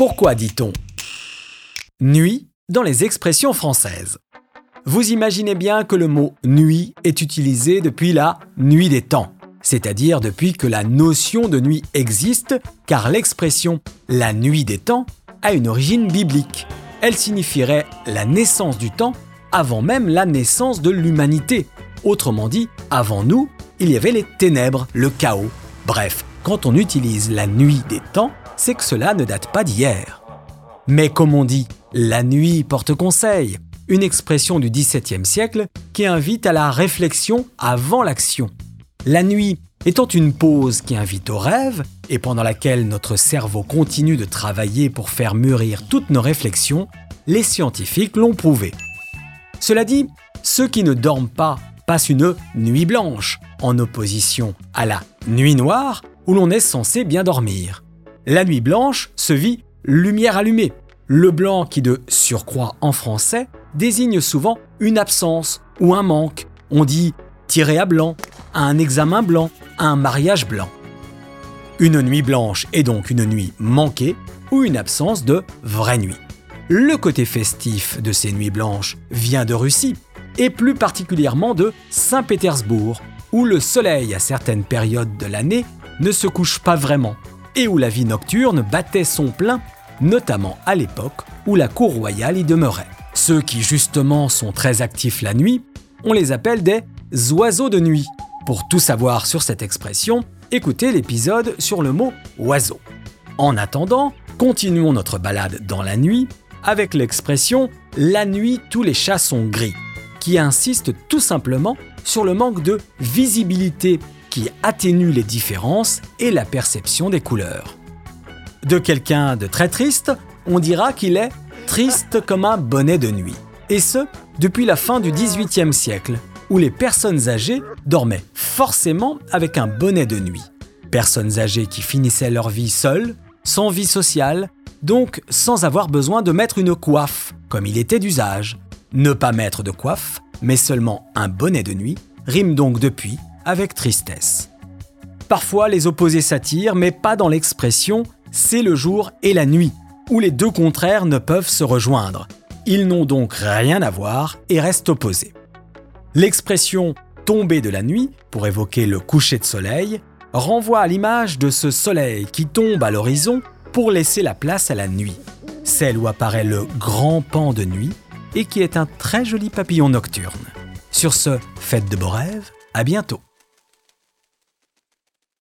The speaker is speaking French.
Pourquoi dit-on nuit dans les expressions françaises? Vous imaginez bien que le mot nuit est utilisé depuis la nuit des temps, c'est-à-dire depuis que la notion de nuit existe, car l'expression la nuit des temps a une origine biblique. Elle signifierait la naissance du temps avant même la naissance de l'humanité. Autrement dit, avant nous, il y avait les ténèbres, le chaos. Bref, quand on utilise la nuit des temps, c'est que cela ne date pas d'hier. Mais comme on dit, la nuit porte conseil, une expression du XVIIe siècle qui invite à la réflexion avant l'action. La nuit étant une pause qui invite au rêve et pendant laquelle notre cerveau continue de travailler pour faire mûrir toutes nos réflexions, les scientifiques l'ont prouvé. Cela dit, ceux qui ne dorment pas passent une nuit blanche, en opposition à la nuit noire où l'on est censé bien dormir. La nuit blanche se vit lumière allumée. Le blanc qui de surcroît en français désigne souvent une absence ou un manque. On dit tirer à blanc, un examen blanc, un mariage blanc. Une nuit blanche est donc une nuit manquée ou une absence de vraie nuit. Le côté festif de ces nuits blanches vient de Russie, et plus particulièrement de Saint-Pétersbourg, où le soleil à certaines périodes de l'année ne se couche pas vraiment, et où la vie nocturne battait son plein, notamment à l'époque où la cour royale y demeurait. Ceux qui justement sont très actifs la nuit, on les appelle des oiseaux de nuit. Pour tout savoir sur cette expression, écoutez l'épisode sur le mot oiseau. En attendant, continuons notre balade dans la nuit avec l'expression La nuit tous les chats sont gris, qui insiste tout simplement sur le manque de visibilité qui atténue les différences et la perception des couleurs. De quelqu'un de très triste, on dira qu'il est triste comme un bonnet de nuit. Et ce, depuis la fin du XVIIIe siècle, où les personnes âgées dormaient forcément avec un bonnet de nuit. Personnes âgées qui finissaient leur vie seules, sans vie sociale, donc sans avoir besoin de mettre une coiffe, comme il était d'usage. Ne pas mettre de coiffe, mais seulement un bonnet de nuit, rime donc depuis avec tristesse. Parfois les opposés s'attirent, mais pas dans l'expression c'est le jour et la nuit, où les deux contraires ne peuvent se rejoindre. Ils n'ont donc rien à voir et restent opposés. L'expression tomber de la nuit, pour évoquer le coucher de soleil, renvoie à l'image de ce soleil qui tombe à l'horizon pour laisser la place à la nuit, celle où apparaît le grand pan de nuit et qui est un très joli papillon nocturne. Sur ce, faites de beaux rêves, à bientôt